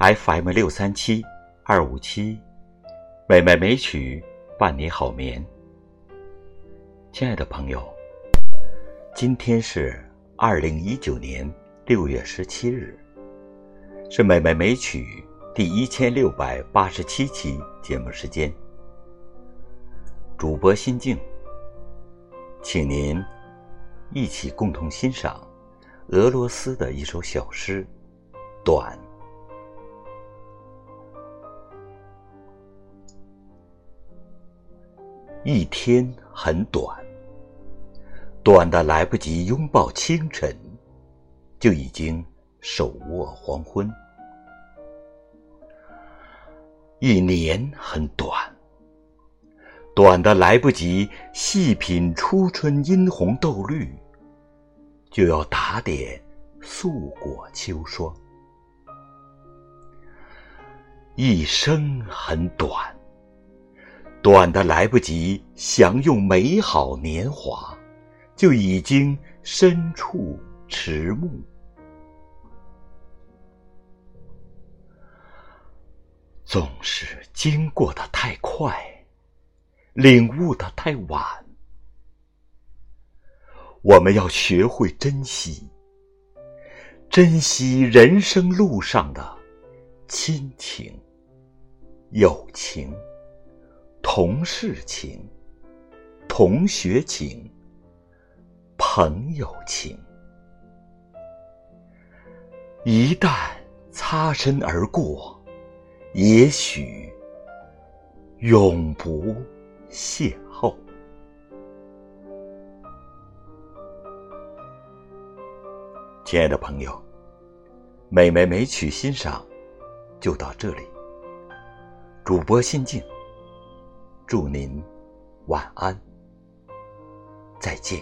FM 六三七二五七，美美美曲伴你好眠。亲爱的朋友，今天是二零一九年六月十七日，是美美美曲第一千六百八十七期节目时间。主播心境，请您一起共同欣赏俄罗斯的一首小诗《短》。一天很短，短的来不及拥抱清晨，就已经手握黄昏。一年很短，短的来不及细品初春殷红豆绿，就要打点素裹秋霜。一生很短。短的来不及享用美好年华，就已经身处迟暮。总是经过的太快，领悟的太晚。我们要学会珍惜，珍惜人生路上的亲情、友情。同事情、同学情、朋友情，一旦擦身而过，也许永不邂逅。亲爱的朋友，美美美曲欣赏就到这里。主播心境。祝您晚安，再见。